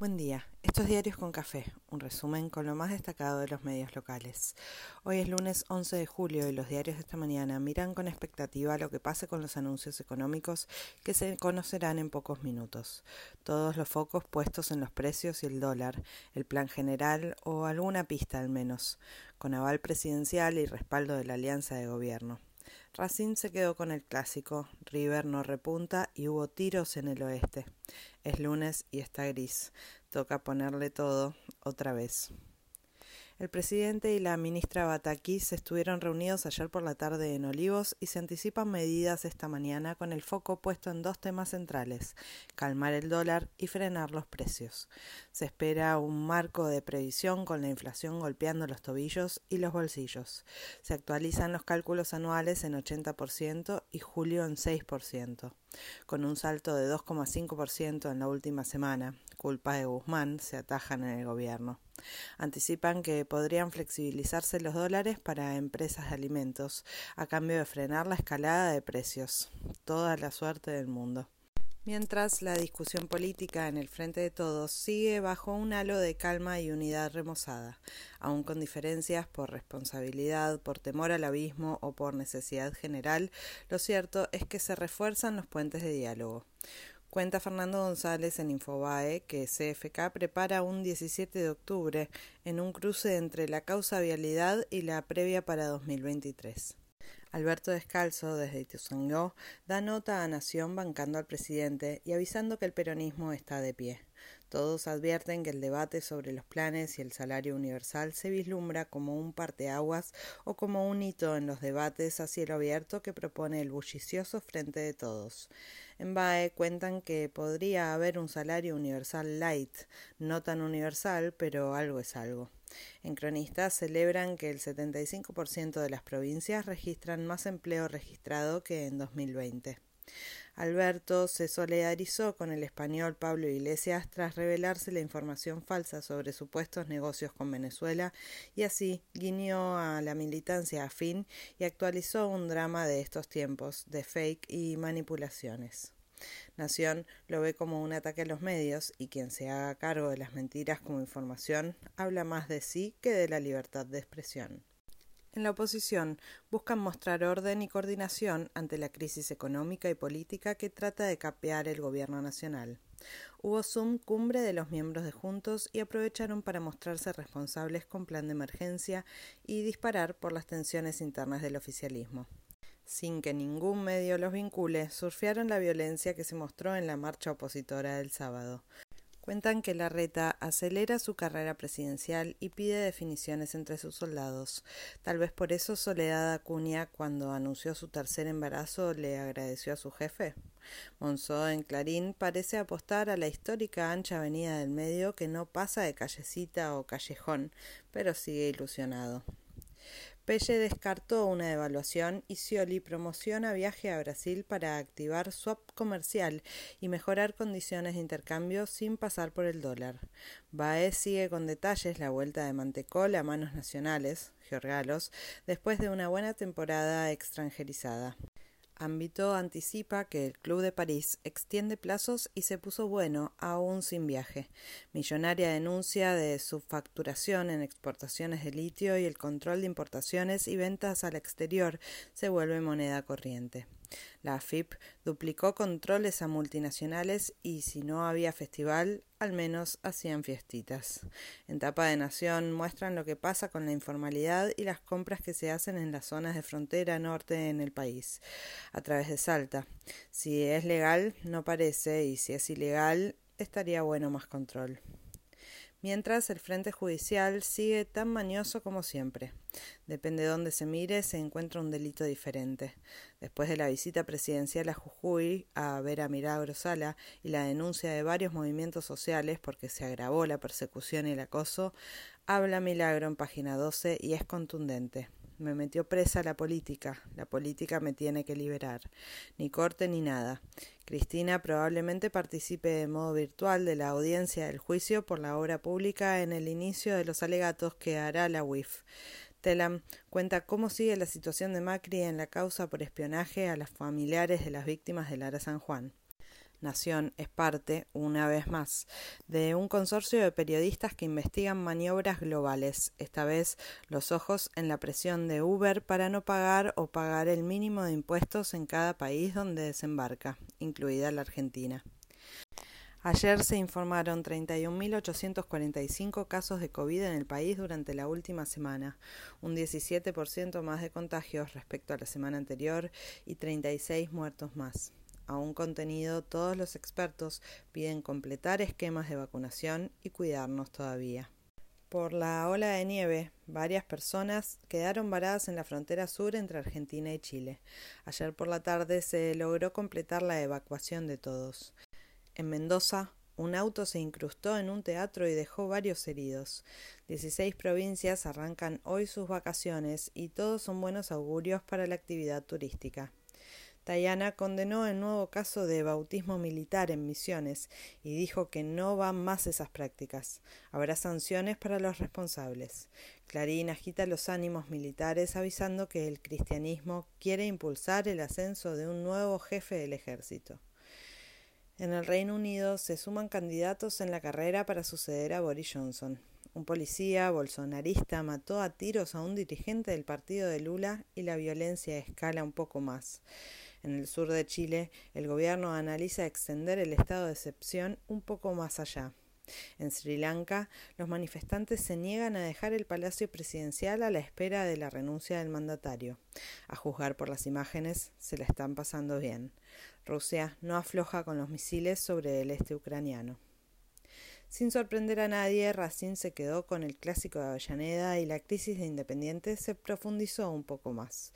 Buen día, estos diarios con café, un resumen con lo más destacado de los medios locales. Hoy es lunes 11 de julio y los diarios de esta mañana miran con expectativa lo que pase con los anuncios económicos que se conocerán en pocos minutos. Todos los focos puestos en los precios y el dólar, el plan general o alguna pista al menos, con aval presidencial y respaldo de la alianza de gobierno. Racing se quedó con el clásico, River no repunta y hubo tiros en el oeste. Es lunes y está gris. Toca ponerle todo otra vez. El presidente y la ministra Batakis estuvieron reunidos ayer por la tarde en Olivos y se anticipan medidas esta mañana con el foco puesto en dos temas centrales, calmar el dólar y frenar los precios. Se espera un marco de previsión con la inflación golpeando los tobillos y los bolsillos. Se actualizan los cálculos anuales en 80% y julio en 6%, con un salto de 2,5% en la última semana. Culpa de Guzmán se atajan en el gobierno. Anticipan que podrían flexibilizarse los dólares para empresas de alimentos, a cambio de frenar la escalada de precios. Toda la suerte del mundo. Mientras la discusión política en el frente de todos sigue bajo un halo de calma y unidad remozada, aun con diferencias por responsabilidad, por temor al abismo o por necesidad general, lo cierto es que se refuerzan los puentes de diálogo. Cuenta Fernando González en Infobae que CFK prepara un 17 de octubre en un cruce entre la causa vialidad y la previa para 2023. Alberto Descalzo, desde Ituzaingó, da nota a Nación bancando al presidente y avisando que el peronismo está de pie. Todos advierten que el debate sobre los planes y el salario universal se vislumbra como un parteaguas o como un hito en los debates a cielo abierto que propone el bullicioso Frente de Todos. En BAE cuentan que podría haber un salario universal light, no tan universal, pero algo es algo. En cronistas celebran que el 75% de las provincias registran más empleo registrado que en 2020. Alberto se solidarizó con el español Pablo Iglesias tras revelarse la información falsa sobre supuestos negocios con Venezuela y así guiñó a la militancia afín y actualizó un drama de estos tiempos de fake y manipulaciones. Nación lo ve como un ataque a los medios y quien se haga cargo de las mentiras como información habla más de sí que de la libertad de expresión. En la oposición buscan mostrar orden y coordinación ante la crisis económica y política que trata de capear el gobierno nacional. Hubo Zoom cumbre de los miembros de Juntos y aprovecharon para mostrarse responsables con plan de emergencia y disparar por las tensiones internas del oficialismo sin que ningún medio los vincule, surfearon la violencia que se mostró en la marcha opositora del sábado. Cuentan que Larreta acelera su carrera presidencial y pide definiciones entre sus soldados. Tal vez por eso Soledad Acuña, cuando anunció su tercer embarazo, le agradeció a su jefe. Monzó en Clarín parece apostar a la histórica ancha avenida del medio que no pasa de callecita o callejón, pero sigue ilusionado. Pelle descartó una devaluación y Scioli promociona viaje a Brasil para activar swap comercial y mejorar condiciones de intercambio sin pasar por el dólar. Baez sigue con detalles la vuelta de Mantecol a manos nacionales, Georgalos, después de una buena temporada extranjerizada ámbito anticipa que el Club de París extiende plazos y se puso bueno aún sin viaje. Millonaria denuncia de subfacturación en exportaciones de litio y el control de importaciones y ventas al exterior se vuelve moneda corriente. La AFIP duplicó controles a multinacionales y si no había festival, al menos hacían fiestitas. En Tapa de Nación muestran lo que pasa con la informalidad y las compras que se hacen en las zonas de frontera norte en el país, a través de Salta. Si es legal, no parece, y si es ilegal, estaría bueno más control mientras el frente judicial sigue tan mañoso como siempre. Depende de dónde se mire, se encuentra un delito diferente. Después de la visita presidencial a Jujuy a ver a Milagro Sala y la denuncia de varios movimientos sociales porque se agravó la persecución y el acoso, habla Milagro en página 12 y es contundente. Me metió presa la política. La política me tiene que liberar. Ni corte ni nada. Cristina probablemente participe de modo virtual de la audiencia del juicio por la obra pública en el inicio de los alegatos que hará la UIF. Telam cuenta cómo sigue la situación de Macri en la causa por espionaje a las familiares de las víctimas de Lara San Juan. Nación es parte, una vez más, de un consorcio de periodistas que investigan maniobras globales, esta vez los ojos en la presión de Uber para no pagar o pagar el mínimo de impuestos en cada país donde desembarca, incluida la Argentina. Ayer se informaron 31.845 casos de COVID en el país durante la última semana, un 17% más de contagios respecto a la semana anterior y 36 muertos más un contenido, todos los expertos piden completar esquemas de vacunación y cuidarnos todavía. Por la ola de nieve, varias personas quedaron varadas en la frontera sur entre Argentina y Chile. Ayer por la tarde se logró completar la evacuación de todos. En Mendoza, un auto se incrustó en un teatro y dejó varios heridos. Dieciséis provincias arrancan hoy sus vacaciones y todos son buenos augurios para la actividad turística. Tayana condenó el nuevo caso de bautismo militar en Misiones y dijo que no van más esas prácticas. Habrá sanciones para los responsables. Clarín agita los ánimos militares avisando que el cristianismo quiere impulsar el ascenso de un nuevo jefe del ejército. En el Reino Unido se suman candidatos en la carrera para suceder a Boris Johnson. Un policía bolsonarista mató a tiros a un dirigente del partido de Lula y la violencia escala un poco más. En el sur de Chile, el gobierno analiza extender el estado de excepción un poco más allá. En Sri Lanka, los manifestantes se niegan a dejar el palacio presidencial a la espera de la renuncia del mandatario. A juzgar por las imágenes, se la están pasando bien. Rusia no afloja con los misiles sobre el este ucraniano. Sin sorprender a nadie, Racine se quedó con el clásico de Avellaneda y la crisis de Independiente se profundizó un poco más.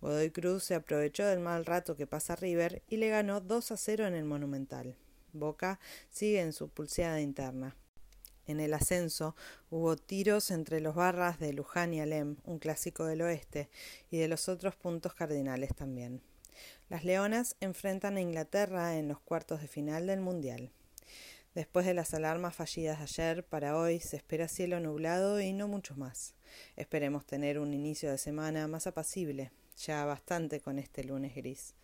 Godoy Cruz se aprovechó del mal rato que pasa River y le ganó 2 a 0 en el Monumental. Boca sigue en su pulseada interna. En el ascenso hubo tiros entre los barras de Luján y Alem, un clásico del oeste, y de los otros puntos cardinales también. Las Leonas enfrentan a Inglaterra en los cuartos de final del Mundial. Después de las alarmas fallidas de ayer, para hoy se espera cielo nublado y no mucho más. Esperemos tener un inicio de semana más apacible, ya bastante con este lunes gris.